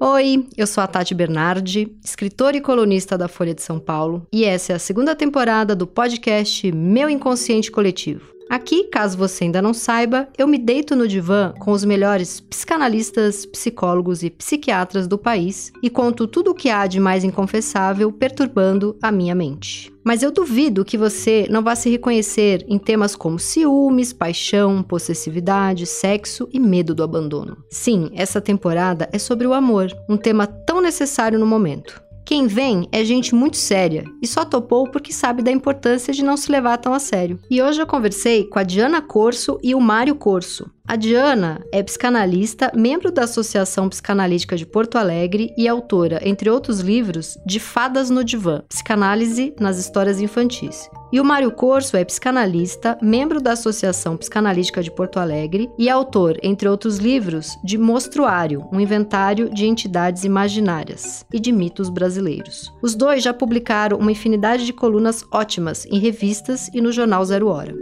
Oi, eu sou a Tati Bernardi, escritora e colunista da Folha de São Paulo, e essa é a segunda temporada do podcast Meu Inconsciente Coletivo. Aqui, caso você ainda não saiba, eu me deito no divã com os melhores psicanalistas, psicólogos e psiquiatras do país e conto tudo o que há de mais inconfessável perturbando a minha mente. Mas eu duvido que você não vá se reconhecer em temas como ciúmes, paixão, possessividade, sexo e medo do abandono. Sim, essa temporada é sobre o amor, um tema tão necessário no momento. Quem vem é gente muito séria e só topou porque sabe da importância de não se levar tão a sério. E hoje eu conversei com a Diana Corso e o Mário Corso. A Diana é psicanalista, membro da Associação Psicanalítica de Porto Alegre e autora, entre outros livros, de Fadas no Divã, Psicanálise nas Histórias Infantis. E o Mário Corso é psicanalista, membro da Associação Psicanalítica de Porto Alegre e autor, entre outros livros, de Mostruário, um inventário de entidades imaginárias e de mitos brasileiros. Os dois já publicaram uma infinidade de colunas ótimas em revistas e no jornal Zero Hora.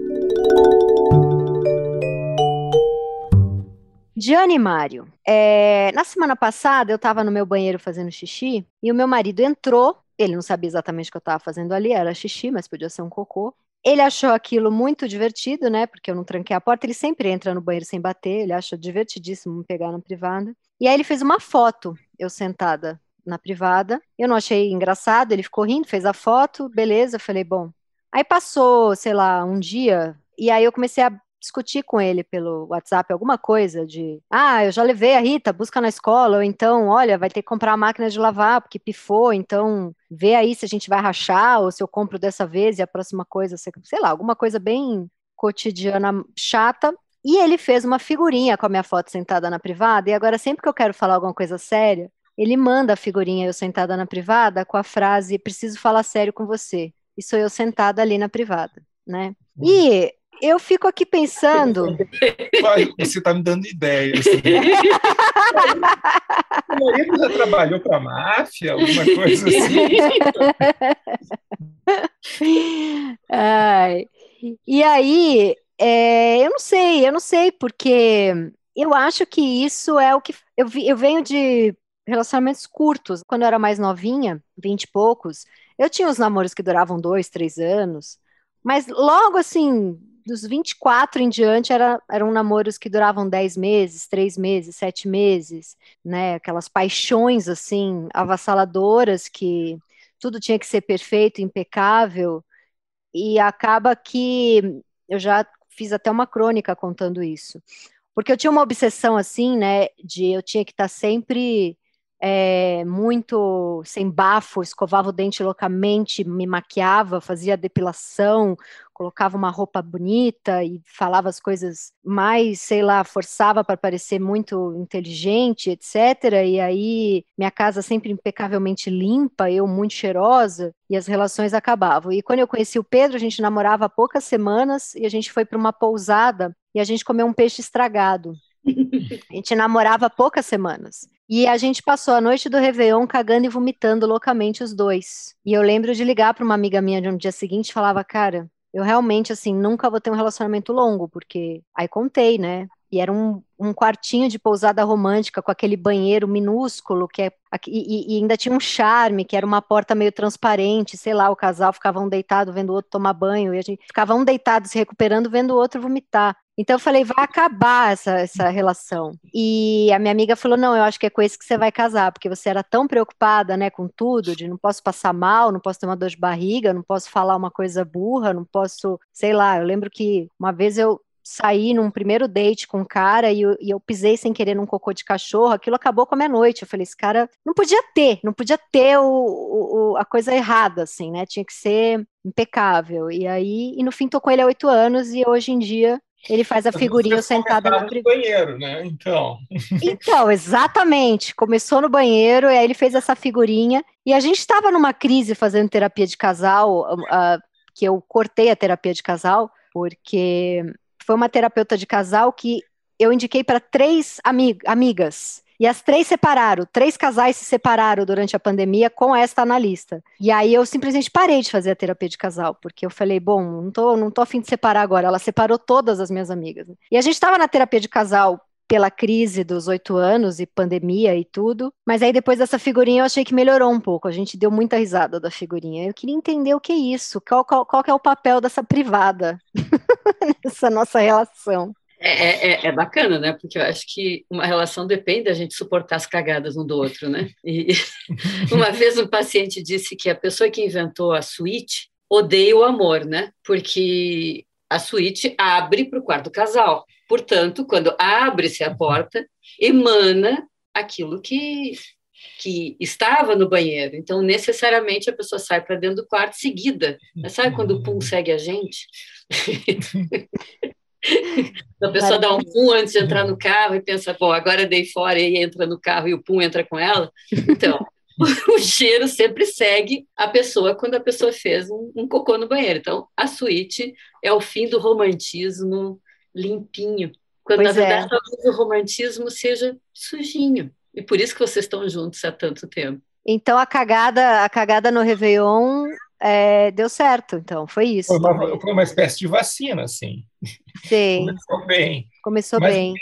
Diane Mário, é, na semana passada eu estava no meu banheiro fazendo xixi e o meu marido entrou. Ele não sabia exatamente o que eu estava fazendo ali, era xixi, mas podia ser um cocô. Ele achou aquilo muito divertido, né? Porque eu não tranquei a porta. Ele sempre entra no banheiro sem bater, ele acha divertidíssimo me pegar na privada. E aí ele fez uma foto, eu sentada na privada. Eu não achei engraçado, ele ficou rindo, fez a foto, beleza. Eu falei, bom. Aí passou, sei lá, um dia, e aí eu comecei a discutir com ele pelo WhatsApp alguma coisa de, ah, eu já levei a Rita, busca na escola, ou então, olha, vai ter que comprar a máquina de lavar porque pifou, então vê aí se a gente vai rachar ou se eu compro dessa vez e a próxima coisa, sei lá, alguma coisa bem cotidiana chata. E ele fez uma figurinha com a minha foto sentada na privada, e agora sempre que eu quero falar alguma coisa séria, ele manda a figurinha eu sentada na privada com a frase preciso falar sério com você. E sou eu sentada ali na privada, né? Hum. E eu fico aqui pensando. Você está me dando ideias. o marido já trabalhou para a máfia, alguma coisa assim. Ai. E aí, é, eu não sei, eu não sei, porque eu acho que isso é o que. Eu, eu venho de relacionamentos curtos. Quando eu era mais novinha, vinte e poucos, eu tinha os namoros que duravam dois, três anos. Mas logo assim, dos 24 em diante era, eram namoros que duravam 10 meses, 3 meses, 7 meses, né? Aquelas paixões assim avassaladoras que tudo tinha que ser perfeito, impecável, e acaba que eu já fiz até uma crônica contando isso. Porque eu tinha uma obsessão assim, né, de eu tinha que estar sempre é, muito sem bafo, escovava o dente loucamente, me maquiava, fazia depilação, colocava uma roupa bonita e falava as coisas mais, sei lá, forçava para parecer muito inteligente, etc. E aí minha casa sempre impecavelmente limpa, eu muito cheirosa e as relações acabavam. E quando eu conheci o Pedro, a gente namorava há poucas semanas e a gente foi para uma pousada e a gente comeu um peixe estragado. A gente namorava há poucas semanas. E a gente passou a noite do Réveillon cagando e vomitando loucamente os dois. E eu lembro de ligar para uma amiga minha no dia seguinte e falava, cara, eu realmente, assim, nunca vou ter um relacionamento longo, porque aí contei, né? E era um, um quartinho de pousada romântica com aquele banheiro minúsculo que é e, e, ainda tinha um charme, que era uma porta meio transparente, sei lá, o casal ficava um deitado vendo o outro tomar banho, e a gente ficava um deitado se recuperando vendo o outro vomitar. Então eu falei, vai acabar essa, essa relação. E a minha amiga falou, não, eu acho que é com esse que você vai casar, porque você era tão preocupada, né, com tudo, de não posso passar mal, não posso ter uma dor de barriga, não posso falar uma coisa burra, não posso, sei lá, eu lembro que uma vez eu saí num primeiro date com um cara e eu, e eu, pisei sem querer num cocô de cachorro, aquilo acabou com a minha noite. Eu falei, esse cara não podia ter, não podia ter o, o, a coisa errada, assim, né? Tinha que ser impecável. E aí, e no fim, tô com ele há oito anos e hoje em dia ele faz a figurinha sentada no banheiro, né? Então. Então, exatamente. Começou no banheiro, e aí ele fez essa figurinha. E a gente estava numa crise fazendo terapia de casal, uh, que eu cortei a terapia de casal, porque foi uma terapeuta de casal que eu indiquei para três amig amigas. E as três separaram, três casais se separaram durante a pandemia com esta analista. E aí eu simplesmente parei de fazer a terapia de casal, porque eu falei, bom, não tô, não tô afim de separar agora. Ela separou todas as minhas amigas. E a gente estava na terapia de casal pela crise dos oito anos e pandemia e tudo. Mas aí depois dessa figurinha eu achei que melhorou um pouco. A gente deu muita risada da figurinha. Eu queria entender o que é isso, qual, qual, qual é o papel dessa privada nessa nossa relação. É, é, é, bacana, né? Porque eu acho que uma relação depende da gente suportar as cagadas um do outro, né? E uma vez um paciente disse que a pessoa que inventou a suíte odeia o amor, né? Porque a suíte abre para o quarto casal. Portanto, quando abre-se a porta, emana aquilo que, que estava no banheiro. Então, necessariamente, a pessoa sai para dentro do quarto seguida. Sabe quando o pum segue a gente? a pessoa dá um pum antes de entrar no carro e pensa, bom, agora dei fora e entra no carro e o pum entra com ela. Então, o cheiro sempre segue a pessoa quando a pessoa fez um, um, cocô no banheiro. Então, a suíte é o fim do romantismo limpinho, quando pois na verdade é. talvez o romantismo seja sujinho. E por isso que vocês estão juntos há tanto tempo. Então a cagada, a cagada no Réveillon é, deu certo, então, foi isso. Foi uma, foi uma espécie de vacina, assim. Sim. Começou bem. Começou Mas, bem.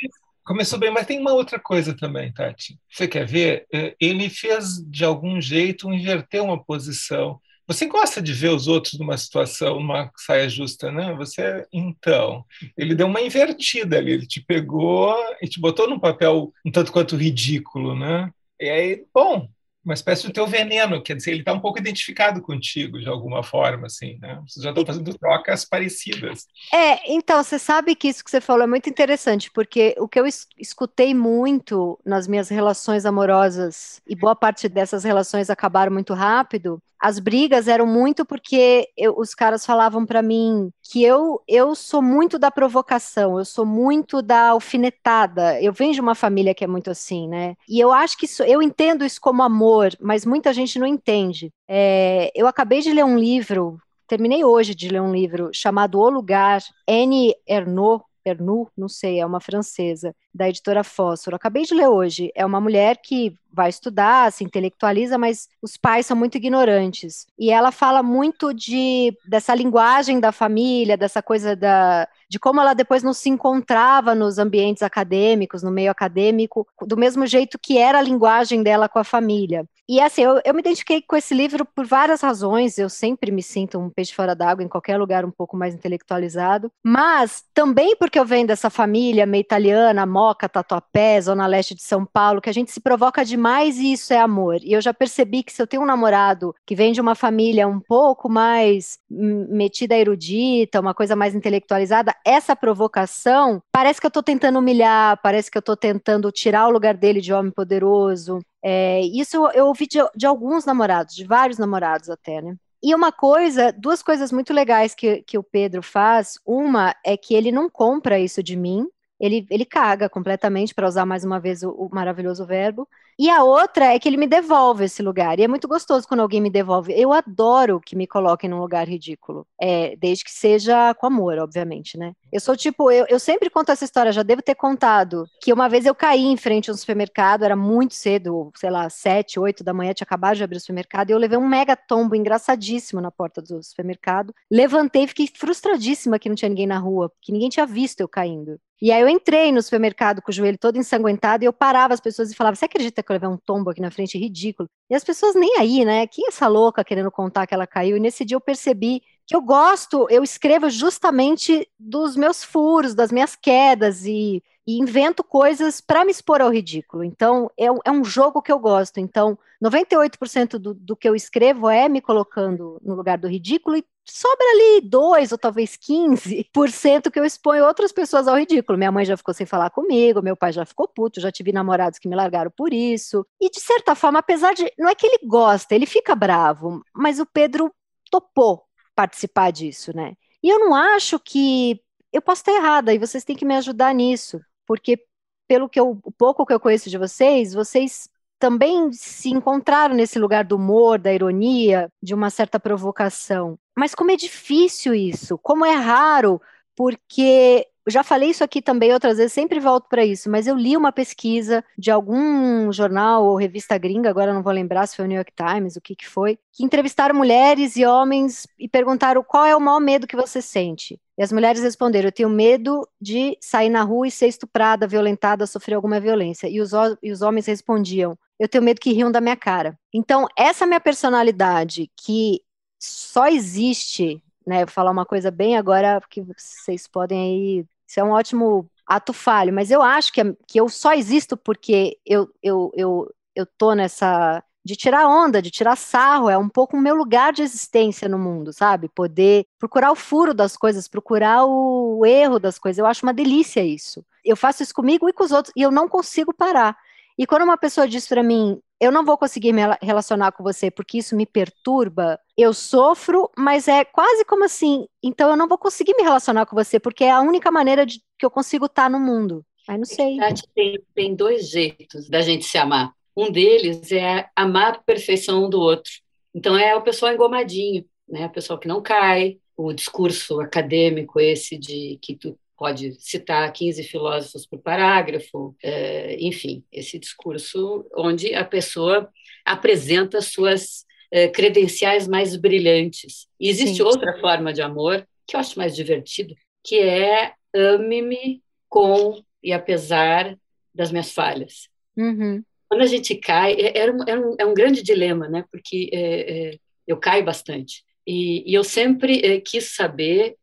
Começou bem, mas tem uma outra coisa também, Tati. Você quer ver? É, ele fez, de algum jeito, inverter uma posição. Você gosta de ver os outros numa situação, numa saia justa, né? Você, então, ele deu uma invertida ali, ele te pegou e te botou num papel um tanto quanto ridículo, né? E aí, bom, uma espécie do teu veneno, quer dizer, ele está um pouco identificado contigo de alguma forma, assim, né? Vocês já estão fazendo trocas parecidas. É, então, você sabe que isso que você falou é muito interessante, porque o que eu escutei muito nas minhas relações amorosas, e boa parte dessas relações acabaram muito rápido, as brigas eram muito porque eu, os caras falavam para mim que eu, eu sou muito da provocação, eu sou muito da alfinetada. Eu venho de uma família que é muito assim, né? E eu acho que isso, eu entendo isso como amor, mas muita gente não entende. É, eu acabei de ler um livro, terminei hoje de ler um livro chamado O Lugar, Anne Ernaux, Ernu, não sei, é uma francesa, da editora Fósforo. Acabei de ler hoje. É uma mulher que vai estudar, se intelectualiza, mas os pais são muito ignorantes. E ela fala muito de dessa linguagem da família, dessa coisa da de como ela depois não se encontrava nos ambientes acadêmicos, no meio acadêmico, do mesmo jeito que era a linguagem dela com a família. E assim, eu, eu me identifiquei com esse livro por várias razões. Eu sempre me sinto um peixe fora d'água em qualquer lugar um pouco mais intelectualizado, mas também porque eu venho dessa família meio italiana, Moca, Tatuapé, Zona Leste de São Paulo, que a gente se provoca demais e isso é amor. E eu já percebi que se eu tenho um namorado que vem de uma família um pouco mais metida erudita, uma coisa mais intelectualizada, essa provocação parece que eu estou tentando humilhar, parece que eu estou tentando tirar o lugar dele de homem poderoso. É, isso eu, eu ouvi de, de alguns namorados, de vários namorados até, né? E uma coisa, duas coisas muito legais que, que o Pedro faz. Uma é que ele não compra isso de mim, ele, ele caga completamente, para usar mais uma vez o, o, maravilhoso verbo. E a outra é que ele me devolve esse lugar. E é muito gostoso quando alguém me devolve. Eu adoro que me coloquem num lugar ridículo. É, desde que seja com amor, obviamente, né? Eu sou tipo, eu, eu sempre conto essa história, já devo ter contado, que uma vez eu caí em frente a um supermercado, era muito cedo, sei lá, sete, oito da manhã, tinha acabado de abrir o supermercado, e eu levei um mega tombo engraçadíssimo na porta do supermercado. Levantei, fiquei frustradíssima que não tinha ninguém na rua, porque ninguém tinha visto eu caindo. E aí eu entrei no supermercado com o joelho todo ensanguentado e eu parava as pessoas e falava: Você acredita que eu levei um tombo aqui na frente? Ridículo. E as pessoas nem aí, né? Quem é essa louca querendo contar que ela caiu? E nesse dia eu percebi que eu gosto, eu escrevo justamente dos meus furos, das minhas quedas e, e invento coisas para me expor ao ridículo. Então, é, é, um jogo que eu gosto. Então, 98% do, do que eu escrevo é me colocando no lugar do ridículo e sobra ali 2 ou talvez 15% que eu exponho outras pessoas ao ridículo. Minha mãe já ficou sem falar comigo, meu pai já ficou puto, já tive namorados que me largaram por isso. E de certa forma, apesar de. Não é que ele gosta, ele fica bravo, mas o Pedro topou participar disso, né? E eu não acho que. Eu posso estar errada e vocês têm que me ajudar nisso, porque pelo que eu, o pouco que eu conheço de vocês, vocês também se encontraram nesse lugar do humor, da ironia, de uma certa provocação. Mas como é difícil isso, como é raro, porque já falei isso aqui também outras vezes, sempre volto para isso, mas eu li uma pesquisa de algum jornal ou revista gringa, agora não vou lembrar se foi o New York Times, o que que foi, que entrevistaram mulheres e homens e perguntaram qual é o maior medo que você sente. E as mulheres responderam: eu tenho medo de sair na rua e ser estuprada, violentada, sofrer alguma violência. E os, e os homens respondiam: eu tenho medo que riam da minha cara. Então, essa minha personalidade que só existe, né? Vou falar uma coisa bem agora que vocês podem aí. Isso é um ótimo ato falho, mas eu acho que, que eu só existo porque eu, eu, eu, eu tô nessa. De tirar onda, de tirar sarro, é um pouco o meu lugar de existência no mundo, sabe? Poder procurar o furo das coisas, procurar o erro das coisas. Eu acho uma delícia isso. Eu faço isso comigo e com os outros, e eu não consigo parar. E quando uma pessoa diz para mim, eu não vou conseguir me relacionar com você porque isso me perturba, eu sofro, mas é quase como assim, então eu não vou conseguir me relacionar com você porque é a única maneira de que eu consigo estar no mundo. Aí não sei. Tem, tem dois jeitos da gente se amar. Um deles é amar a perfeição do outro. Então é o pessoal engomadinho, né? O pessoal que não cai, o discurso acadêmico esse de que tu pode citar 15 filósofos por parágrafo, é, enfim, esse discurso onde a pessoa apresenta suas é, credenciais mais brilhantes. E existe Sim. outra forma de amor que eu acho mais divertido, que é ame-me com e apesar das minhas falhas. Uhum. Quando a gente cai, é, um, é, um, é um grande dilema, né? Porque é, é, eu caio bastante. E, e eu sempre quis saber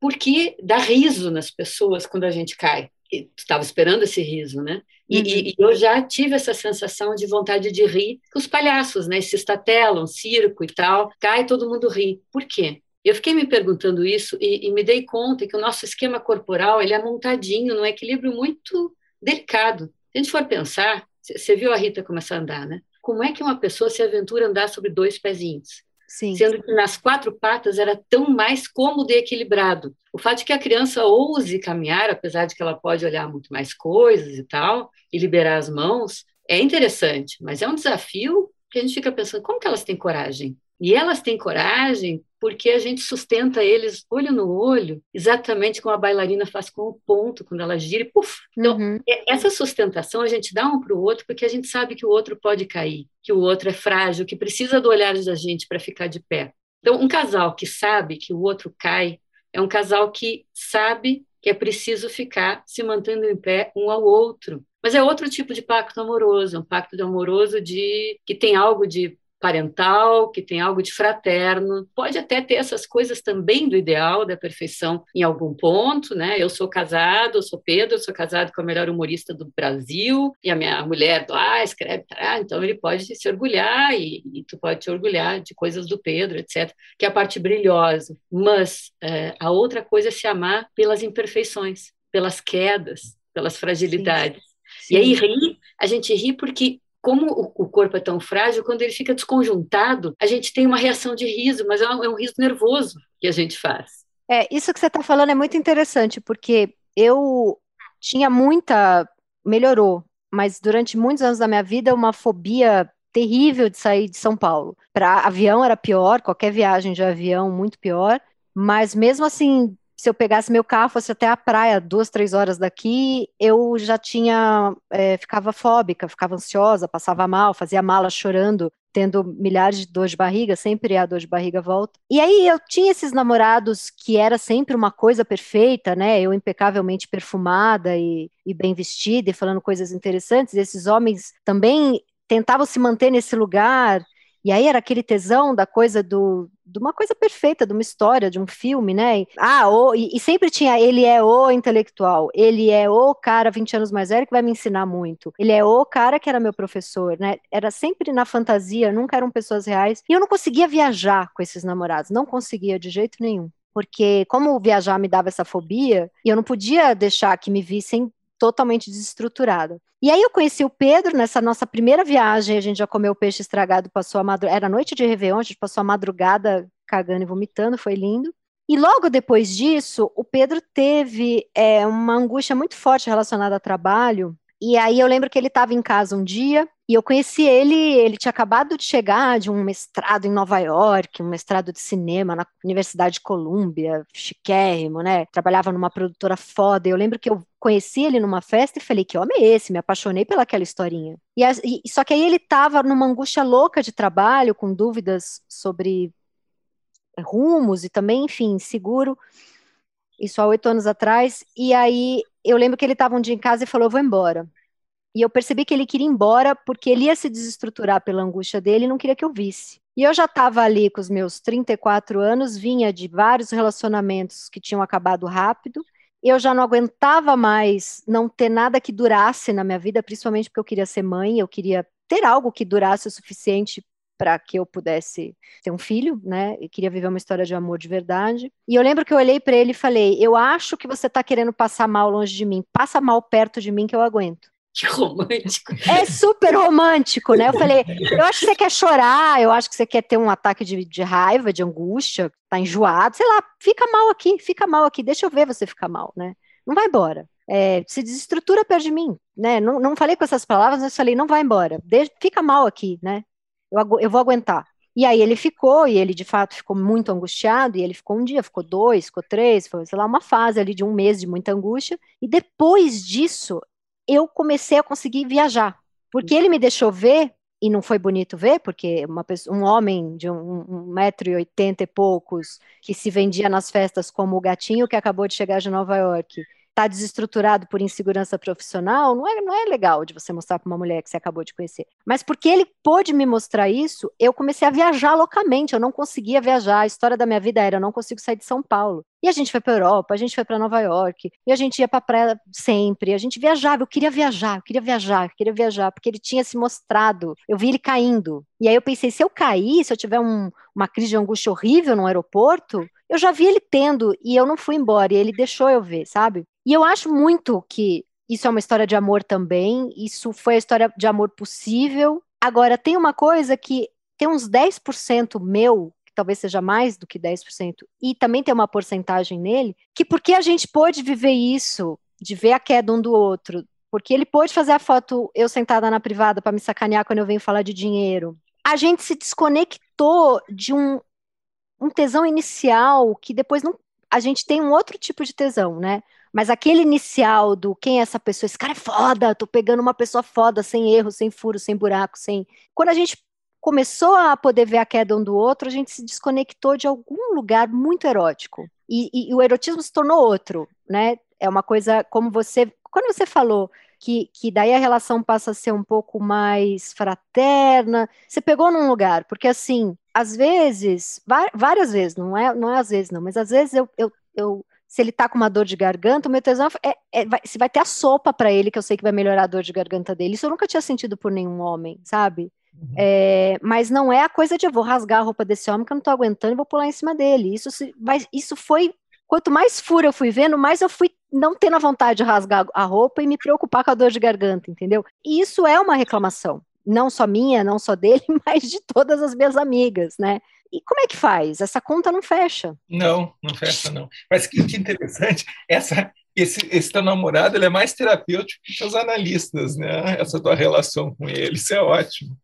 porque dá riso nas pessoas quando a gente cai. Estava esperando esse riso, né? E, uhum. e, eu já tive essa sensação de vontade de rir os palhaços, né? Se estatelam, circo e tal, cai todo mundo ri. Por quê? Eu fiquei me perguntando isso e, e me dei conta que o nosso esquema corporal ele é montadinho num equilíbrio muito delicado. Se a gente for pensar, você viu a Rita começar a andar, né? Como é que uma pessoa se aventura a andar sobre dois pezinhos? Sim. sendo que nas quatro patas era tão mais cômodo e equilibrado. O fato de que a criança ouse caminhar, apesar de que ela pode olhar muito mais coisas e tal, e liberar as mãos, é interessante, mas é um desafio que a gente fica pensando, como que elas têm coragem? E elas têm coragem porque a gente sustenta eles olho no olho, exatamente como a bailarina faz com o ponto, quando ela gira e puf. Então, uhum. essa sustentação a gente dá um para o outro porque a gente sabe que o outro pode cair, que o outro é frágil, que precisa do olhar da gente para ficar de pé. Então, um casal que sabe que o outro cai é um casal que sabe que é preciso ficar se mantendo em pé um ao outro. Mas é outro tipo de pacto amoroso, um pacto amoroso de que tem algo de parental, que tem algo de fraterno. Pode até ter essas coisas também do ideal, da perfeição em algum ponto, né? Eu sou casado, eu sou Pedro, eu sou casado com a melhor humorista do Brasil, e a minha mulher lá escreve, tá? então ele pode se orgulhar e, e, tu pode te orgulhar de coisas do Pedro, etc., que é a parte brilhosa. Mas é, a outra coisa é se amar pelas imperfeições, pelas quedas, pelas fragilidades. Sim. Sim. E aí ri, a gente ri porque como o, corpo é tão frágil, quando ele fica desconjuntado, a gente tem uma reação de riso, mas é um, é riso nervoso que a gente faz. É, isso que você está falando é muito interessante, porque eu tinha muita. melhorou, mas durante muitos anos da minha vida, uma fobia terrível de sair de São Paulo. Para avião era pior, qualquer viagem de avião muito pior, mas mesmo assim, se eu pegasse meu carro, fosse até a praia, duas, três horas daqui, eu já tinha, é, ficava fóbica, ficava ansiosa, passava mal, fazia mala chorando, tendo milhares de dor de barriga, sempre a dor de barriga volta. E aí eu tinha esses namorados que era sempre uma coisa perfeita, né? Eu impecavelmente perfumada e, e bem vestida e falando coisas interessantes. E esses homens também tentavam se manter nesse lugar e aí era aquele tesão da coisa do, de uma coisa perfeita, de uma história, de um filme, né? Ah, e, e, sempre tinha, ele é o intelectual, ele é o cara 20 anos mais velho que vai me ensinar muito, ele é o cara que era meu professor, né? Era sempre na fantasia, nunca eram pessoas reais. E eu não conseguia viajar com esses namorados, não conseguia de jeito nenhum. Porque, como viajar me dava essa fobia, e eu não podia deixar que me vissem totalmente desestruturada. E aí eu conheci o Pedro nessa nossa primeira viagem, a gente já comeu peixe estragado, passou a madrugada, era noite de Réveillon, a gente passou a madrugada cagando e vomitando, foi lindo. E logo depois disso, o Pedro teve é, uma angústia muito forte relacionada a trabalho, E aí eu lembro que ele estava em casa um dia e eu conheci ele, ele tinha acabado de chegar de um mestrado em Nova York, um mestrado de cinema na Universidade de Colômbia, chiquérrimo, né? Trabalhava numa produtora foda. Eu lembro que eu conheci ele numa festa e falei que homem é esse? Me apaixonei pelaquela historinha. E, e só que aí ele estava numa angústia louca de trabalho, com dúvidas sobre rumos e também, enfim, seguro. Isso há oito anos atrás. E aí eu lembro que ele estava um dia em casa e falou: vou embora. E eu percebi que ele queria ir embora porque ele ia se desestruturar pela angústia dele e não queria que eu visse. E eu já estava ali com os meus 34 anos, vinha de vários relacionamentos que tinham acabado rápido. Eu já não aguentava mais não ter nada que durasse na minha vida, principalmente porque eu queria ser mãe, eu queria ter algo que durasse o suficiente para que eu pudesse ter um filho, né? E queria viver uma história de amor de verdade. E eu lembro que eu olhei para ele e falei: "Eu acho que você está querendo passar mal longe de mim. Passa mal perto de mim que eu aguento." Que romântico. É super romântico, né? Eu falei, eu acho que você quer chorar, eu acho que você quer ter um ataque de, de raiva, de angústia, tá enjoado, sei lá, fica mal aqui, fica mal aqui, deixa eu ver você ficar mal, né? Não vai embora. É, se desestrutura perto de mim, né? Não, não falei com essas palavras, mas falei, não vai embora, deixa, fica mal aqui, né? Eu, eu vou aguentar. E aí ele ficou, e ele de fato ficou muito angustiado, e ele ficou um dia, ficou dois, ficou três, foi, sei lá, uma fase ali de um mês de muita angústia, e depois disso, eu comecei a conseguir viajar. Porque ele me deixou ver, e não foi bonito ver, porque pessoa, um homem de um, um metro e oitenta e poucos, que se vendia nas festas como o gatinho que acabou de chegar de Nova York, está desestruturado por insegurança profissional, não é, não é legal de você mostrar para uma mulher que você acabou de conhecer. Mas porque ele pôde me mostrar isso, eu comecei a viajar loucamente, eu não conseguia viajar. A história da minha vida era: eu não consigo sair de São Paulo. E a gente foi para Europa, a gente foi para Nova York, e a gente ia para praia sempre, a gente viajava, eu queria viajar, eu queria viajar, eu queria viajar, porque ele tinha se mostrado, eu vi ele caindo. E aí eu pensei, se eu cair, se eu tiver um, uma crise de angústia horrível no aeroporto, eu já vi ele tendo, e eu não fui embora, e ele deixou eu ver, sabe? E eu acho muito que isso é uma história de amor também, isso foi a história de amor possível. Agora, tem uma coisa que tem uns 10% meu, que talvez seja mais do que 10%, e também tem uma porcentagem nele, que porque a gente pôde viver isso, de ver a queda um do outro, porque ele pôde fazer a foto eu sentada na privada para me sacanear quando eu venho falar de dinheiro. A gente se desconectou de um, um tesão inicial que depois não. A gente tem um outro tipo de tesão, né? Mas aquele inicial do quem é essa pessoa, esse cara é foda, tô pegando uma pessoa foda, sem erro, sem furo, sem buraco, sem. Quando a gente começou a poder ver a queda um do outro, a gente se desconectou de algum lugar muito erótico. E, e, e o erotismo se tornou outro, né? É uma coisa como você. Quando você falou que, que daí a relação passa a ser um pouco mais fraterna, você pegou num lugar, porque assim, às vezes, várias vezes, não é, não é às vezes não, mas às vezes eu, eu, eu se ele tá com uma dor de garganta, o meu tesão é, é vai, se vai ter a sopa para ele, que eu sei que vai melhorar a dor de garganta dele. Isso eu nunca tinha sentido por nenhum homem, sabe? Uhum. É, mas não é a coisa de eu vou rasgar a roupa desse homem que eu não tô aguentando e vou pular em cima dele. Isso, se, mas, isso foi. Quanto mais furo eu fui vendo, mais eu fui não tendo a vontade de rasgar a roupa e me preocupar com a dor de garganta, entendeu? E isso é uma reclamação. Não só minha, não só dele, mas de todas as minhas amigas, né? E como é que faz? Essa conta não fecha. Não, não fecha, não. Mas que, que interessante, essa, esse, esse teu namorado ele é mais terapêutico que os analistas, né? Essa tua relação com ele, isso é ótimo.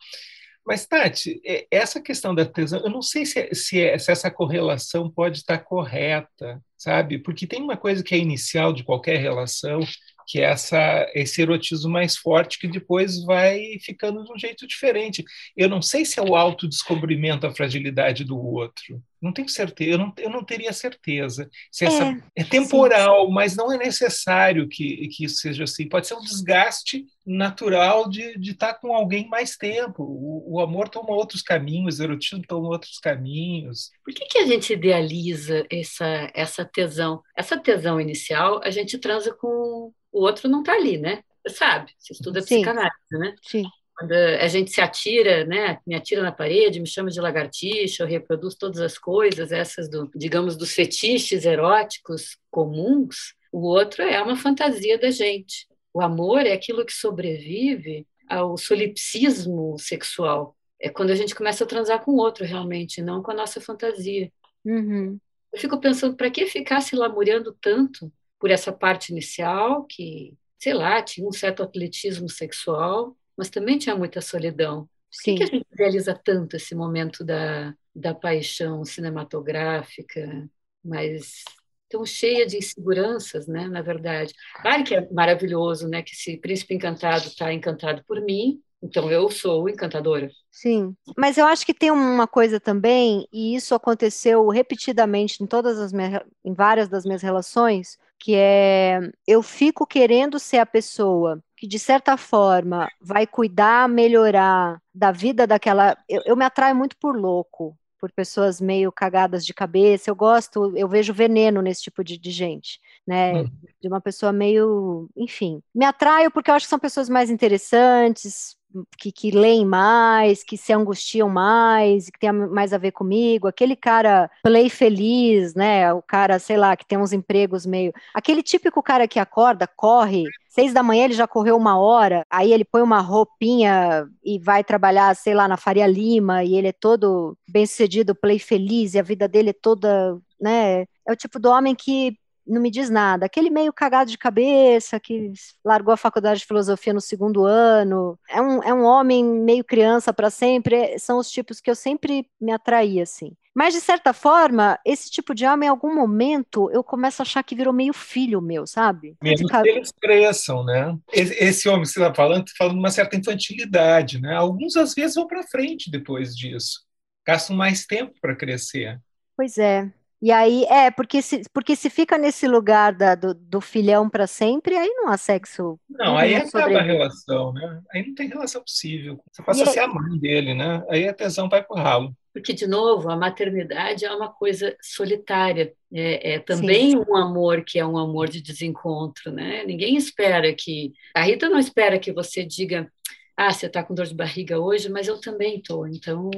Mas, Tati, essa questão da tesão, eu não sei se, é, se, é, se, essa correlação pode estar correta, sabe? Porque tem uma coisa que é inicial de qualquer relação, que é essa, esse erotismo mais forte que depois vai ficando de um jeito diferente. Eu não sei se é o autodescobrimento, a fragilidade do outro. Não tenho certeza, eu não, eu não teria certeza. Se é, essa, é temporal, sim. mas não é necessário que, que isso seja assim. Pode ser um desgaste natural de, de estar com alguém mais tempo. O, o amor toma outros caminhos, o erotismo toma outros caminhos. Por que, que a gente idealiza essa, essa tesão? Essa tesão inicial, a gente transa com o outro não está ali, né? Você sabe, você estuda Sim. psicanálise, né? Sim. Quando a gente se atira, né? Me atira na parede, me chama de lagartixa, eu reproduzo todas as coisas, essas do, digamos, dos fetiches eróticos comuns. O outro é uma fantasia da gente. O amor é aquilo que sobrevive ao solipsismo sexual. É quando a gente começa a transar com o outro, realmente, não com a nossa fantasia. Uhum. Eu fico pensando, para que ficar se lamuriando tanto por essa parte inicial, que sei lá, tinha um certo atletismo sexual, mas também tinha muita solidão. Por que, que a gente realiza tanto esse momento da, da paixão cinematográfica, mas tão cheia de inseguranças, né, na verdade. Claro que é maravilhoso, né, que esse príncipe encantado está encantado por mim, então eu sou encantadora. Sim, mas eu acho que tem uma coisa também, e isso aconteceu repetidamente em todas as minhas, em várias das minhas relações, que é eu fico querendo ser a pessoa que de certa forma vai cuidar, melhorar da vida daquela. Eu, eu me atraio muito por louco, por pessoas meio cagadas de cabeça. Eu gosto, eu vejo veneno nesse tipo de, de gente, né? Hum. De uma pessoa meio, enfim. Me atraio porque eu acho que são pessoas mais interessantes, que, que leem mais, que se angustiam mais, que tem mais a ver comigo, aquele cara play feliz, né? O cara, sei lá, que tem uns empregos meio. Aquele típico cara que acorda, corre, seis da manhã ele já correu uma hora, aí ele põe uma roupinha e vai trabalhar, sei lá, na Faria Lima, e ele é todo bem sucedido, play feliz, e a vida dele é toda, né? É o tipo do homem que não me diz nada. Aquele meio cagado de cabeça, que largou a faculdade de filosofia no segundo ano, é um, é um homem meio criança para sempre, é, são os tipos que eu sempre me atraí, assim. Mas, de certa forma, esse tipo de homem, em algum momento, eu começo a achar que virou meio filho meu, sabe? Mesmo que eles cresçam, né? Esse homem que você está falando, está falando de uma certa infantilidade, né? Alguns, às vezes, vão para frente depois disso. Gastam mais tempo para crescer. Pois é. E aí, é, porque se, porque se fica nesse lugar da, do, do filhão para sempre, aí não há sexo. Não, aí acaba a relação, né? Aí não tem relação possível. Você passa e a ser a mãe dele, né? Aí a tesão vai pro ralo. Porque, de novo, a maternidade é uma coisa solitária. É, é também Sim. um amor que é um amor de desencontro, né? Ninguém espera que... A Rita não espera que você diga ah, você está com dor de barriga hoje, mas eu também estou. Então,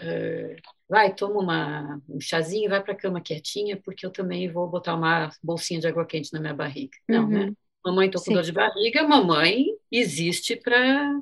é, vai, toma uma, um chazinho vai para a cama quietinha, porque eu também vou botar uma bolsinha de água quente na minha barriga. Não, né? uhum. né? Mamãe, estou com Sim. dor de barriga, mamãe existe para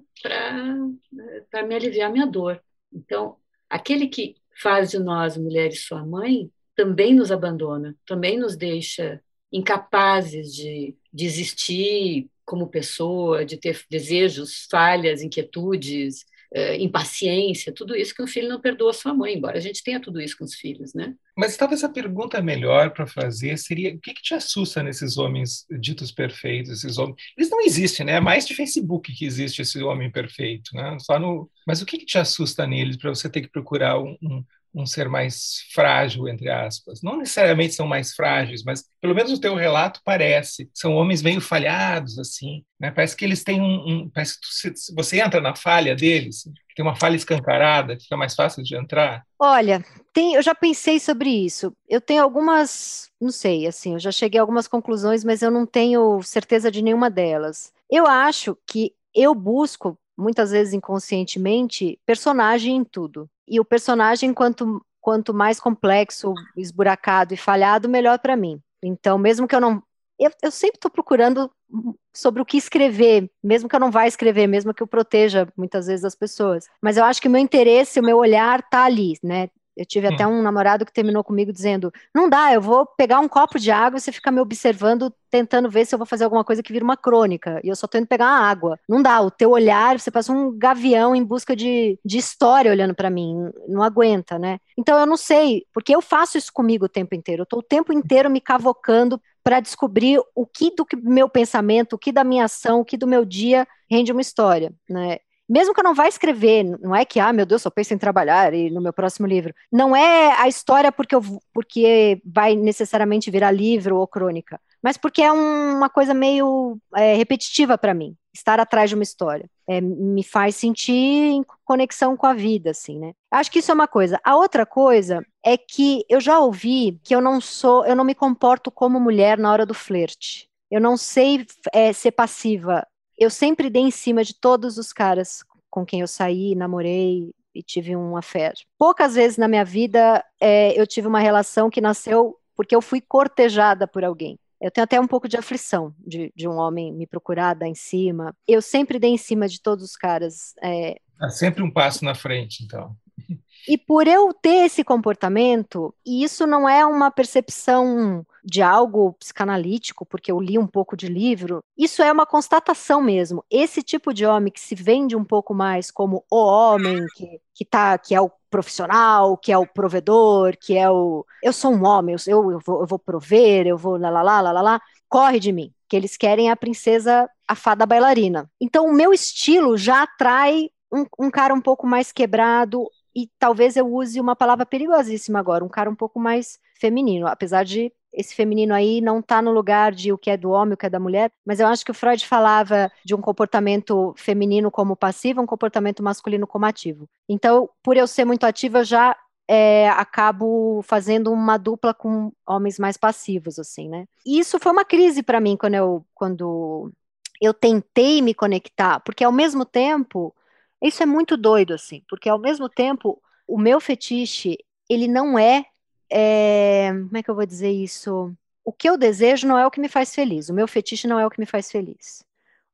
me aliviar a minha dor. Então, aquele que faz de nós, mulheres, sua mãe, também nos abandona, também nos deixa incapazes de, de existir como pessoa, de ter desejos, falhas, inquietudes, uh, impaciência, tudo isso que um filho não perdoa sua mãe, embora a gente tenha tudo isso com os filhos, né? Mas talvez a pergunta melhor para fazer seria o que, que, te assusta nesses homens ditos perfeitos, esses homens... Eles não existem, né? É mais de Facebook que existe esse homem perfeito, né? Só no... Mas o que, que te assusta neles para você ter que procurar um, um um ser mais frágil, entre aspas. Não necessariamente são mais frágeis, mas pelo menos o teu relato parece. São homens meio falhados, assim. Né? Parece que eles têm um. um parece que tu, você entra na falha deles, tem uma falha escancarada, fica mais fácil de entrar. Olha, tem, eu já pensei sobre isso. Eu tenho algumas, não sei, assim, eu já cheguei a algumas conclusões, mas eu não tenho certeza de nenhuma delas. Eu acho que eu busco muitas vezes inconscientemente, personagem em tudo. E o personagem, quanto, quanto mais complexo, esburacado e falhado, melhor para mim. Então, mesmo que eu não. Eu, eu sempre estou procurando sobre o que escrever, mesmo que eu não vá escrever, mesmo que eu proteja muitas vezes as pessoas. Mas eu acho que o meu interesse, o meu olhar está ali, né? Eu tive hum. até um namorado que terminou comigo dizendo: Não dá, eu vou pegar um copo de água e você fica me observando, tentando ver se eu vou fazer alguma coisa que vira uma crônica. E eu só tô indo pegar uma água. Não dá, o teu olhar, você passa um gavião em busca de, de história olhando para mim. Não aguenta, né? Então eu não sei, porque eu faço isso comigo o tempo inteiro. Eu tô o tempo inteiro me cavocando para descobrir o que do meu pensamento, o que da minha ação, o que do meu dia rende uma história, né? Mesmo que eu não vá escrever, não é que, ah, meu Deus, só penso em trabalhar e no meu próximo livro. Não é a história porque, eu, porque vai necessariamente virar livro ou crônica, mas porque é um, uma coisa meio é, repetitiva para mim, estar atrás de uma história. É, me faz sentir em conexão com a vida, assim, né? Acho que isso é uma coisa. A outra coisa é que eu já ouvi que eu não sou, eu não me comporto como mulher na hora do flerte. Eu não sei é, ser passiva eu sempre dei em cima de todos os caras com quem eu saí, namorei e tive um affair. Poucas vezes na minha vida é, eu tive uma relação que nasceu porque eu fui cortejada por alguém. Eu tenho até um pouco de aflição de, de um homem me procurar, dar em cima. Eu sempre dei em cima de todos os caras. É... Há sempre um passo na frente, então. E por eu ter esse comportamento, e isso não é uma percepção de algo psicanalítico, porque eu li um pouco de livro. Isso é uma constatação mesmo. Esse tipo de homem que se vende um pouco mais como o homem, que, que, tá, que é o profissional, que é o provedor, que é o. Eu sou um homem, eu, eu, vou, eu vou prover, eu vou lá, lá, lá, lá, lá, corre de mim. Que eles querem a princesa, a fada bailarina. Então, o meu estilo já atrai um, um cara um pouco mais quebrado, e talvez eu use uma palavra perigosíssima agora, um cara um pouco mais feminino, apesar de esse feminino aí não está no lugar de o que é do homem, o que é da mulher, mas eu acho que o Freud falava de um comportamento feminino como passivo, um comportamento masculino como ativo. Então, por eu ser muito ativa, eu já é, acabo fazendo uma dupla com homens mais passivos, assim, né? E isso foi uma crise para mim quando eu, quando eu tentei me conectar, porque ao mesmo tempo isso é muito doido, assim, porque ao mesmo tempo, o meu fetiche, ele não é, é, como é que eu vou dizer isso? O que eu desejo não é o que me faz feliz, o meu fetiche não é o que me faz feliz.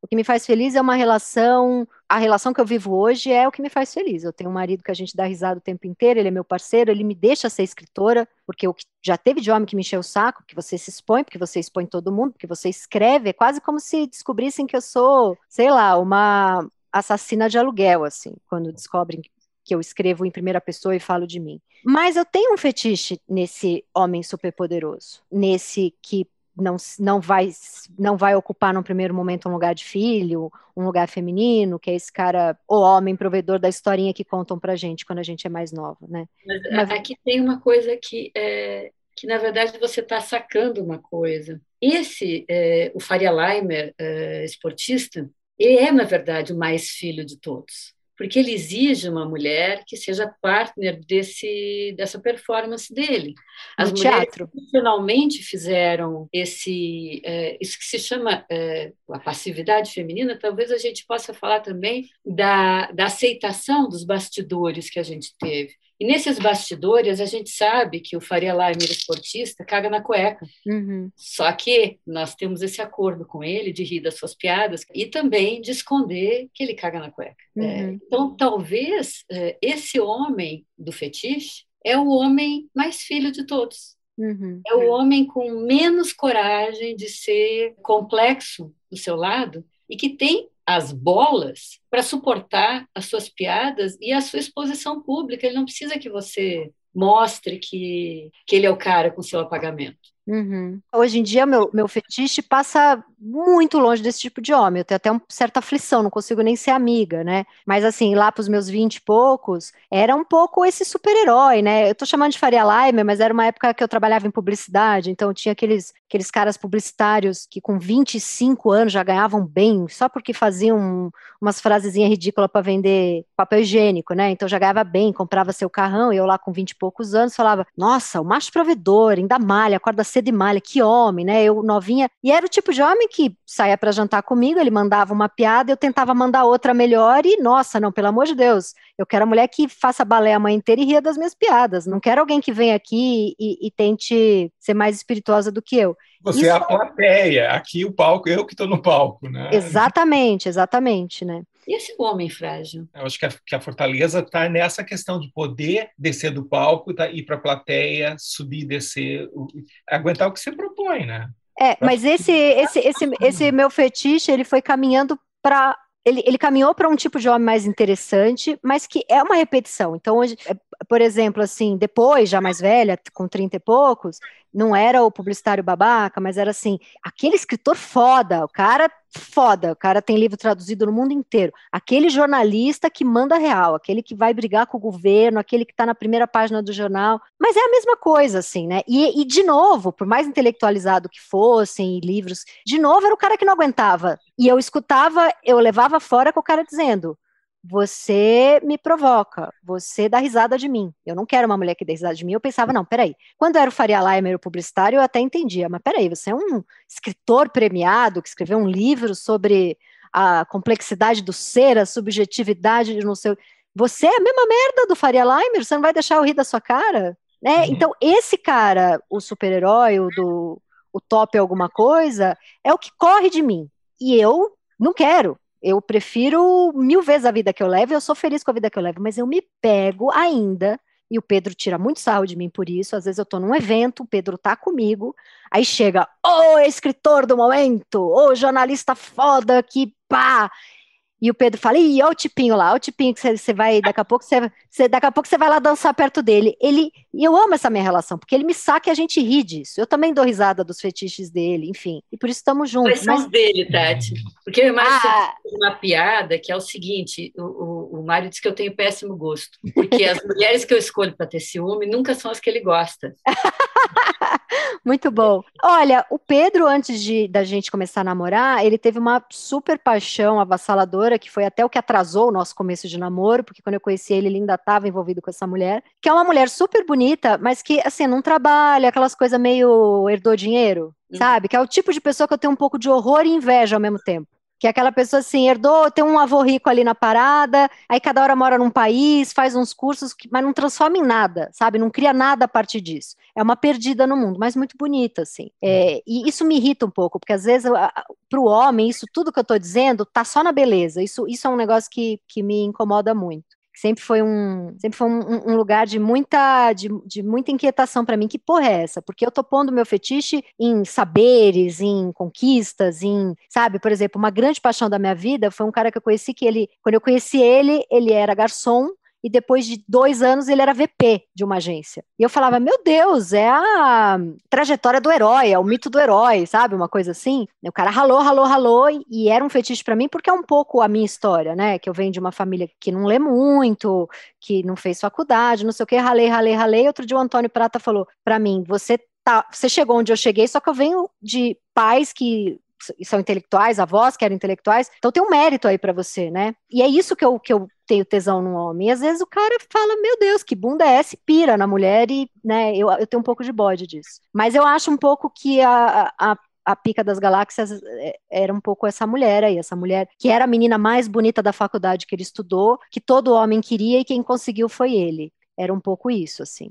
O que me faz feliz é uma relação, a relação que eu vivo hoje é o que me faz feliz. Eu tenho um marido que a gente dá risada o tempo inteiro, ele é meu parceiro, ele me deixa ser escritora, porque o que já teve de homem que me encheu o saco, que você se expõe, porque você expõe todo mundo, porque você escreve, é quase como se descobrissem que eu sou, sei lá, uma assassina de aluguel, assim, quando descobrem que eu escrevo em primeira pessoa e falo de mim. Mas eu tenho um fetiche nesse homem superpoderoso, nesse que não, não, vai, não vai ocupar num primeiro momento um lugar de filho, um lugar feminino, que é esse cara, o homem provedor da historinha que contam pra gente quando a gente é mais nova, né? Mas, Mas aqui tem uma coisa que é, que na verdade você está sacando uma coisa. Esse, é, o Faria Leimer, é, esportista, ele é, na verdade, o mais filho de todos, porque ele exige uma mulher que seja partner desse, dessa performance dele. As no mulheres teatro. finalmente fizeram esse, é, isso que se chama é, a passividade feminina, talvez a gente possa falar também da, da aceitação dos bastidores que a gente teve. E nesses bastidores, a gente sabe que o Faria Limer esportista caga na cueca. Uhum. Só que nós temos esse acordo com ele de rir das suas piadas e também de esconder que ele caga na cueca. É, uhum. É, então, talvez é, esse homem do fetiche é o homem mais filho de todos. Uhum. É o homem com menos coragem de ser complexo do seu lado e que tem as bolas para suportar as suas piadas e a sua exposição pública. Ele não precisa que você mostre que, que ele é o cara com seu apagamento. Uhum. Hoje em dia, meu, meu fetiche passa muito longe desse tipo de homem. Eu tenho até uma certa aflição, não consigo nem ser amiga, né? Mas assim, lá para os meus vinte e poucos, era um pouco esse super-herói, né? Eu tô chamando de Faria Limer, mas era uma época que eu trabalhava em publicidade, então tinha aqueles, aqueles caras publicitários que com 25 anos já ganhavam bem, só porque faziam umas frasezinhas ridículas para vender papel higiênico, né? Então já ganhava bem, comprava seu carrão, e eu lá com 20 e poucos anos falava: Nossa, o macho provedor, ainda malha, acorda de malha, que homem, né? Eu novinha. E era o tipo de homem que saía para jantar comigo, ele mandava uma piada, eu tentava mandar outra melhor e, nossa, não, pelo amor de Deus, eu quero a mulher que faça balé a mãe inteira e ria das minhas piadas. Não quero alguém que venha aqui e, e tente ser mais espirituosa do que eu. Você Isso... é a plateia, aqui o palco, eu que estou no palco, né? Exatamente, exatamente, né? E esse homem frágil? Eu acho que a, que a fortaleza está nessa questão de poder descer do palco, tá, ir para a plateia, subir, descer, aguentar o que você propõe, né? É, mas esse, esse, esse, esse meu fetiche, ele foi caminhando para ele, ele, caminhou para um tipo de homem mais interessante, mas que é uma repetição. Então, hoje, é, por exemplo, assim, depois, já mais velha, com 30 e poucos, não era o publicitário babaca, mas era assim, aquele escritor foda, o cara foda, o cara tem livro traduzido no mundo inteiro, aquele jornalista que manda real, aquele que vai brigar com o governo, aquele que está na primeira página do jornal, mas é a mesma coisa, assim, né? E, e de novo, por mais intelectualizado que fossem, livros, de novo era o cara que não aguentava. E eu escutava, eu levava fora com o cara dizendo, você me provoca, você dá risada de mim. Eu não quero uma mulher que dê risada de mim. Eu pensava, não, peraí. Quando era o Faria Limer, o publicitário, eu até entendia, mas peraí, você é um escritor premiado que escreveu um livro sobre a complexidade do ser, a subjetividade de não sei. Você é a mesma merda do Faria Limer, você não vai deixar eu rir da sua cara? Né? Uhum. Então, esse cara, o super-herói, o do o top alguma coisa, é o que corre de mim. E eu não quero. Eu prefiro mil vezes a vida que eu levo, eu sou feliz com a vida que eu levo, mas eu me pego ainda e o Pedro tira muito sarro de mim por isso. Às vezes eu tô num evento, o Pedro tá comigo, aí chega, ô escritor do momento, ô jornalista foda que pá. E o Pedro fala, ih, olha o tipinho lá, olha o tipinho que você vai, daqui a pouco você, daqui a pouco você vai lá dançar perto dele. Ele, e eu amo essa minha relação, porque ele me saca e a gente ri disso. Eu também dou risada dos fetiches dele, enfim. E por isso estamos juntos. Quais são mas... dele, Tati? Porque eu imagino ah, uma piada que é o seguinte: o, o, o Mário diz que eu tenho péssimo gosto, porque as mulheres que eu escolho para ter ciúme nunca são as que ele gosta. Muito bom. Olha, o Pedro, antes de da gente começar a namorar, ele teve uma super paixão avassaladora, que foi até o que atrasou o nosso começo de namoro, porque quando eu conheci ele, ele ainda estava envolvido com essa mulher, que é uma mulher super bonita, mas que, assim, não trabalha, aquelas coisas meio herdou dinheiro, uhum. sabe? Que é o tipo de pessoa que eu tenho um pouco de horror e inveja ao mesmo tempo que é aquela pessoa assim, herdou, tem um avô rico ali na parada, aí cada hora mora num país, faz uns cursos, mas não transforma em nada, sabe? Não cria nada a partir disso. É uma perdida no mundo, mas muito bonita, assim. É, e isso me irrita um pouco, porque às vezes para o homem, isso tudo que eu estou dizendo tá só na beleza. Isso, isso é um negócio que, que me incomoda muito sempre foi um, sempre foi um, um lugar de muita, de, de muita inquietação para mim. Que porra é essa? Porque eu tô pondo meu fetiche em saberes, em conquistas, em, sabe, por exemplo, uma grande paixão da minha vida foi um cara que eu conheci que ele, quando eu conheci ele, ele era garçom e depois de dois anos ele era VP de uma agência. E eu falava, meu Deus, é a trajetória do herói, é o mito do herói, sabe? Uma coisa assim. O cara ralou, ralou, ralou, e era um fetiche para mim, porque é um pouco a minha história, né? Que eu venho de uma família que não lê muito, que não fez faculdade, não sei o que, ralei, ralei, ralei. Outro dia o Antônio Prata falou para mim, você tá, você chegou onde eu cheguei, só que eu venho de pais que são intelectuais, avós que eram intelectuais, então tem um mérito aí para você, né? E é isso que eu, que eu tenho tesão no homem. E às vezes o cara fala, meu Deus, que bunda é essa? E pira na mulher e, né, eu, eu tenho um pouco de bode disso. Mas eu acho um pouco que a, a a pica das galáxias é, era um pouco essa mulher aí, essa mulher que era a menina mais bonita da faculdade que ele estudou, que todo homem queria e quem conseguiu foi ele. Era um pouco isso, assim.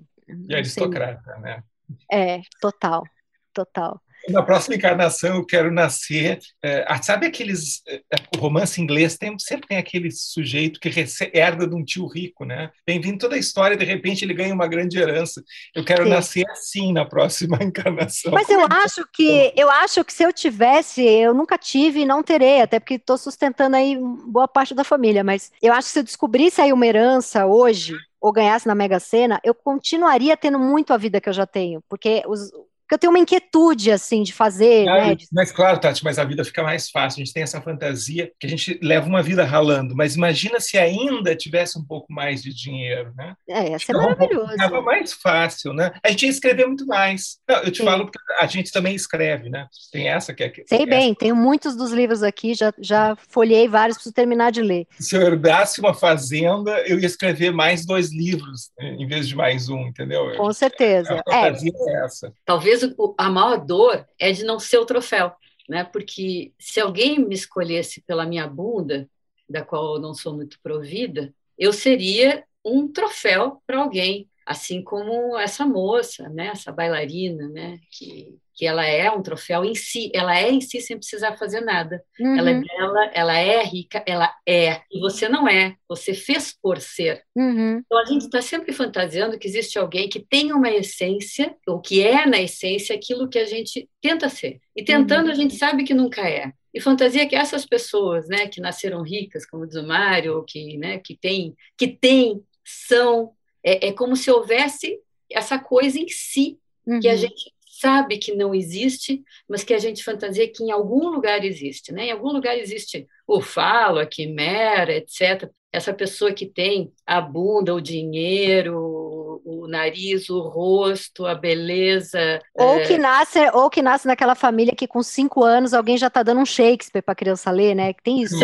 E aristocrata, né? É, total, total na próxima encarnação eu quero nascer. É, sabe aqueles. É, o romance inglês tem, sempre tem aquele sujeito que herda de um tio rico, né? Tem vindo toda a história, de repente ele ganha uma grande herança. Eu quero Sim. nascer assim na próxima encarnação. Mas eu é acho que eu acho que se eu tivesse, eu nunca tive e não terei, até porque estou sustentando aí boa parte da família. Mas eu acho que se eu descobrisse aí uma herança hoje, ou ganhasse na Mega Sena, eu continuaria tendo muito a vida que eu já tenho, porque os, porque eu tenho uma inquietude, assim, de fazer. Ah, né. Mas claro, Tati, mas a vida fica mais fácil. A gente tem essa fantasia que a gente leva uma vida ralando. Mas imagina se ainda tivesse um pouco mais de dinheiro, né? É, ia ser maravilhoso. Ficava mais fácil, né? A gente ia escrever muito mais. Não, eu te Sim. falo porque a gente também escreve, né? Tem essa que é. Sei bem, tenho muitos dos livros aqui, já, já folhei vários, preciso terminar de ler. Se eu herdasse uma fazenda, eu ia escrever mais dois livros em vez de mais um, entendeu? Com certeza. A fantasia é, é essa. Talvez talvez a maior dor é de não ser o troféu, né? Porque se alguém me escolhesse pela minha bunda, da qual eu não sou muito provida, eu seria um troféu para alguém, assim como essa moça, né? Essa bailarina, né? Que que ela é um troféu em si, ela é em si sem precisar fazer nada. Uhum. Ela é bela, ela é rica, ela é. E você não é, você fez por ser. Uhum. Então a gente está sempre fantasiando que existe alguém que tem uma essência, ou que é na essência aquilo que a gente tenta ser. E tentando uhum. a gente sabe que nunca é. E fantasia que essas pessoas, né, que nasceram ricas, como diz o Mário, ou que, né, que tem, que tem, são, é, é como se houvesse essa coisa em si que a uhum. gente sabe que não existe, mas que a gente fantasia que em algum lugar existe, né? Em algum lugar existe o falo, a quimera, etc. Essa pessoa que tem a bunda, o dinheiro, o nariz, o rosto, a beleza. Ou, que nasce, ou que nasce naquela família que com cinco anos alguém já está dando um Shakespeare para a criança ler, né? Tem isso.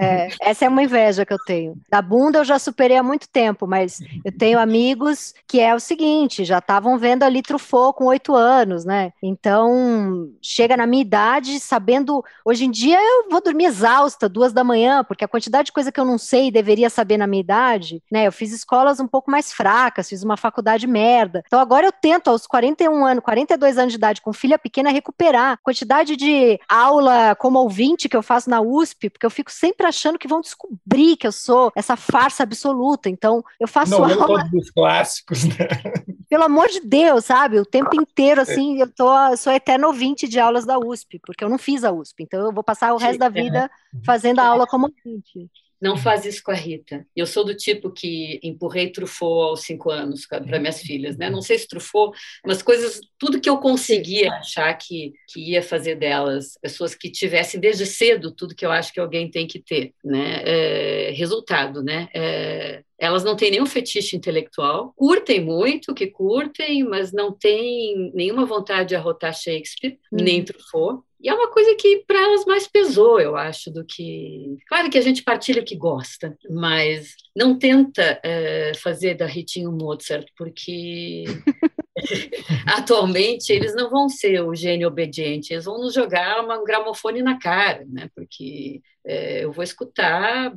É, essa é uma inveja que eu tenho. Da bunda eu já superei há muito tempo, mas eu tenho amigos que é o seguinte, já estavam vendo ali Truffaut com oito anos, né? Então, chega na minha idade sabendo... Hoje em dia eu vou dormir exausta, duas da manhã, porque a quantidade de coisa que eu não sei e deveria saber na minha idade, né? Eu fiz escolas um pouco mais fracas, pacas, fiz uma faculdade merda. Então agora eu tento, aos 41 anos, 42 anos de idade, com filha pequena, recuperar a quantidade de aula como ouvinte que eu faço na USP, porque eu fico sempre achando que vão descobrir que eu sou essa farsa absoluta. Então eu faço Não, aula. Todos os clássicos, né? Pelo amor de Deus, sabe? O tempo inteiro, assim, eu tô, eu sou eterno ouvinte de aulas da USP, porque eu não fiz a USP. Então eu vou passar o resto da vida fazendo a aula como ouvinte. Não faz isso com a Rita. Eu sou do tipo que empurrei Truffaut aos cinco anos para minhas filhas, né? Não sei se Truffaut, mas coisas, tudo que eu conseguia achar que, que ia fazer delas pessoas que tivessem desde cedo tudo que eu acho que alguém tem que ter, né? É, resultado, né? É, elas não têm nenhum fetiche intelectual, curtem muito, que curtem, mas não têm nenhuma vontade de arrotar Shakespeare, uhum. nem Truffaut. E é uma coisa que para elas mais pesou, eu acho, do que. Claro que a gente partilha o que gosta, mas não tenta é, fazer da Ritinho Mozart, porque atualmente eles não vão ser o gênio obediente, eles vão nos jogar uma, um gramofone na cara, né? Porque é, eu vou escutar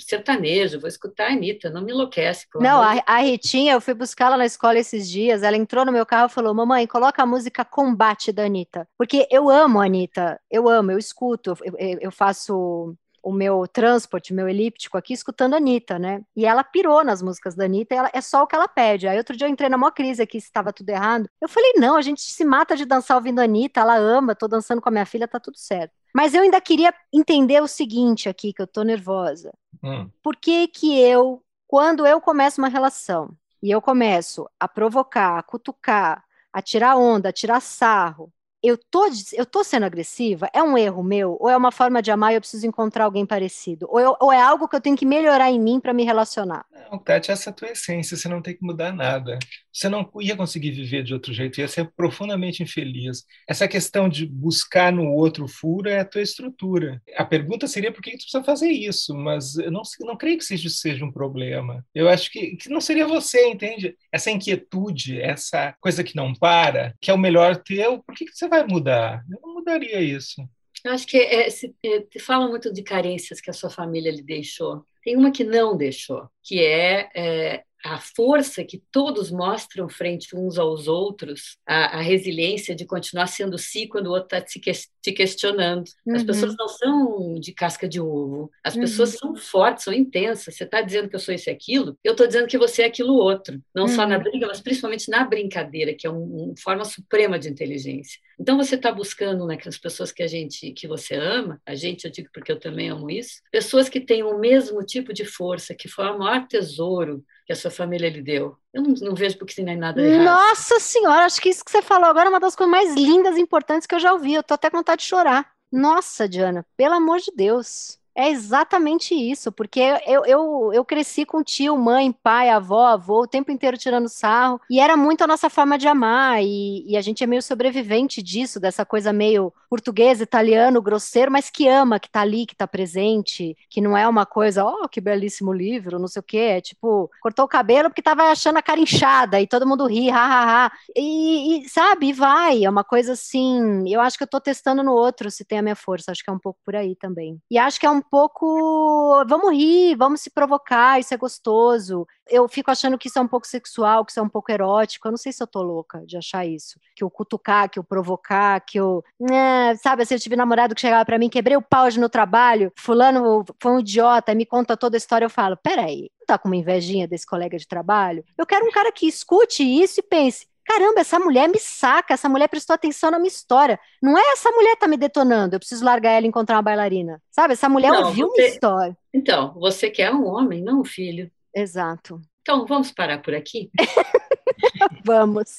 sertanejo, vou escutar a Anitta, não me enlouquece. Não, a, a, Ritinha, eu fui buscar ela na escola esses dias, ela entrou no meu carro e falou, mamãe, coloca a música Combate da Anitta, porque eu amo a Anitta, eu amo, eu escuto, eu, eu faço o meu transporte, meu elíptico aqui, escutando a Anitta, né? E ela pirou nas músicas da Anitta, ela, é só o que ela pede. Aí outro dia eu entrei na maior crise aqui, se estava tudo errado. Eu falei, não, a gente se mata de dançar ouvindo a Anitta, ela ama, tô dançando com a minha filha, tá tudo certo. Mas eu ainda queria entender o seguinte aqui, que eu tô nervosa. Hum. Por que que eu, quando eu começo uma relação, e eu começo a provocar, a cutucar, a tirar onda, a tirar sarro, eu tô, eu tô sendo agressiva? É um erro meu? Ou é uma forma de amar e eu preciso encontrar alguém parecido? Ou, eu, ou é algo que eu tenho que melhorar em mim para me relacionar? Não, Tati, essa é a tua essência, você não tem que mudar nada. Você não ia conseguir viver de outro jeito, ia ser profundamente infeliz. Essa questão de buscar no outro furo é a tua estrutura. A pergunta seria por que tu precisa fazer isso, mas eu não, não creio que seja, seja um problema. Eu acho que, que não seria você, entende? Essa inquietude, essa coisa que não para, que é o melhor teu, por que, que você vai vai mudar. Eu não mudaria isso. Eu acho que é, se, é, fala muito de carências que a sua família lhe deixou. Tem uma que não deixou, que é, é a força que todos mostram frente uns aos outros, a, a resiliência de continuar sendo si quando o outro está se, que, te questionando. Uhum. As pessoas não são de casca de ovo, as uhum. pessoas são fortes, são intensas. Você está dizendo que eu sou isso e aquilo, eu estou dizendo que você é aquilo outro. Não uhum. só na uhum. briga, mas principalmente na brincadeira, que é uma um forma suprema de inteligência. Então você está buscando naquelas né, pessoas que a gente, que você ama, a gente, eu digo porque eu também amo isso, pessoas que têm o mesmo tipo de força, que foi o maior tesouro que a sua família lhe deu. Eu não, não vejo porque tem nada errado. Nossa Senhora, acho que isso que você falou agora é uma das coisas mais lindas e importantes que eu já ouvi. Eu tô até com vontade de chorar. Nossa, Diana, pelo amor de Deus. É exatamente isso, porque eu, eu, eu cresci com tio, mãe, pai, avó, avô, o tempo inteiro tirando sarro, e era muito a nossa forma de amar, e, e a gente é meio sobrevivente disso, dessa coisa meio português, italiano, grosseiro, mas que ama, que tá ali, que tá presente, que não é uma coisa, oh, que belíssimo livro, não sei o quê, é tipo, cortou o cabelo porque tava achando a cara inchada, e todo mundo ri, ha, ha, ha. E, e sabe, vai, é uma coisa assim, eu acho que eu tô testando no outro se tem a minha força, acho que é um pouco por aí também. E acho que é um pouco. Vamos rir, vamos se provocar, isso é gostoso. Eu fico achando que isso é um pouco sexual, que isso é um pouco erótico. Eu não sei se eu tô louca de achar isso. Que o cutucar, que o provocar, que o. Né, sabe, assim, eu tive namorado que chegava para mim, quebrei o pau no trabalho, fulano foi um idiota, me conta toda a história. Eu falo: peraí, tá com uma invejinha desse colega de trabalho? Eu quero um cara que escute isso e pense: caramba, essa mulher me saca, essa mulher prestou atenção na minha história. Não é essa mulher tá me detonando, eu preciso largar ela e encontrar uma bailarina. Sabe, essa mulher não, ouviu você... uma história. Então, você quer um homem, não um filho. Exato. Então, vamos parar por aqui? vamos.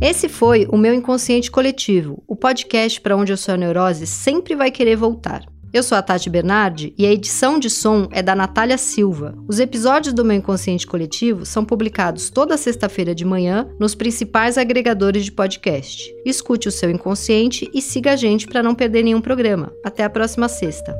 Esse foi o meu inconsciente coletivo, o podcast para onde a sua neurose sempre vai querer voltar. Eu sou a Tati Bernardi e a edição de som é da Natália Silva. Os episódios do meu Inconsciente Coletivo são publicados toda sexta-feira de manhã nos principais agregadores de podcast. Escute o seu inconsciente e siga a gente para não perder nenhum programa. Até a próxima sexta.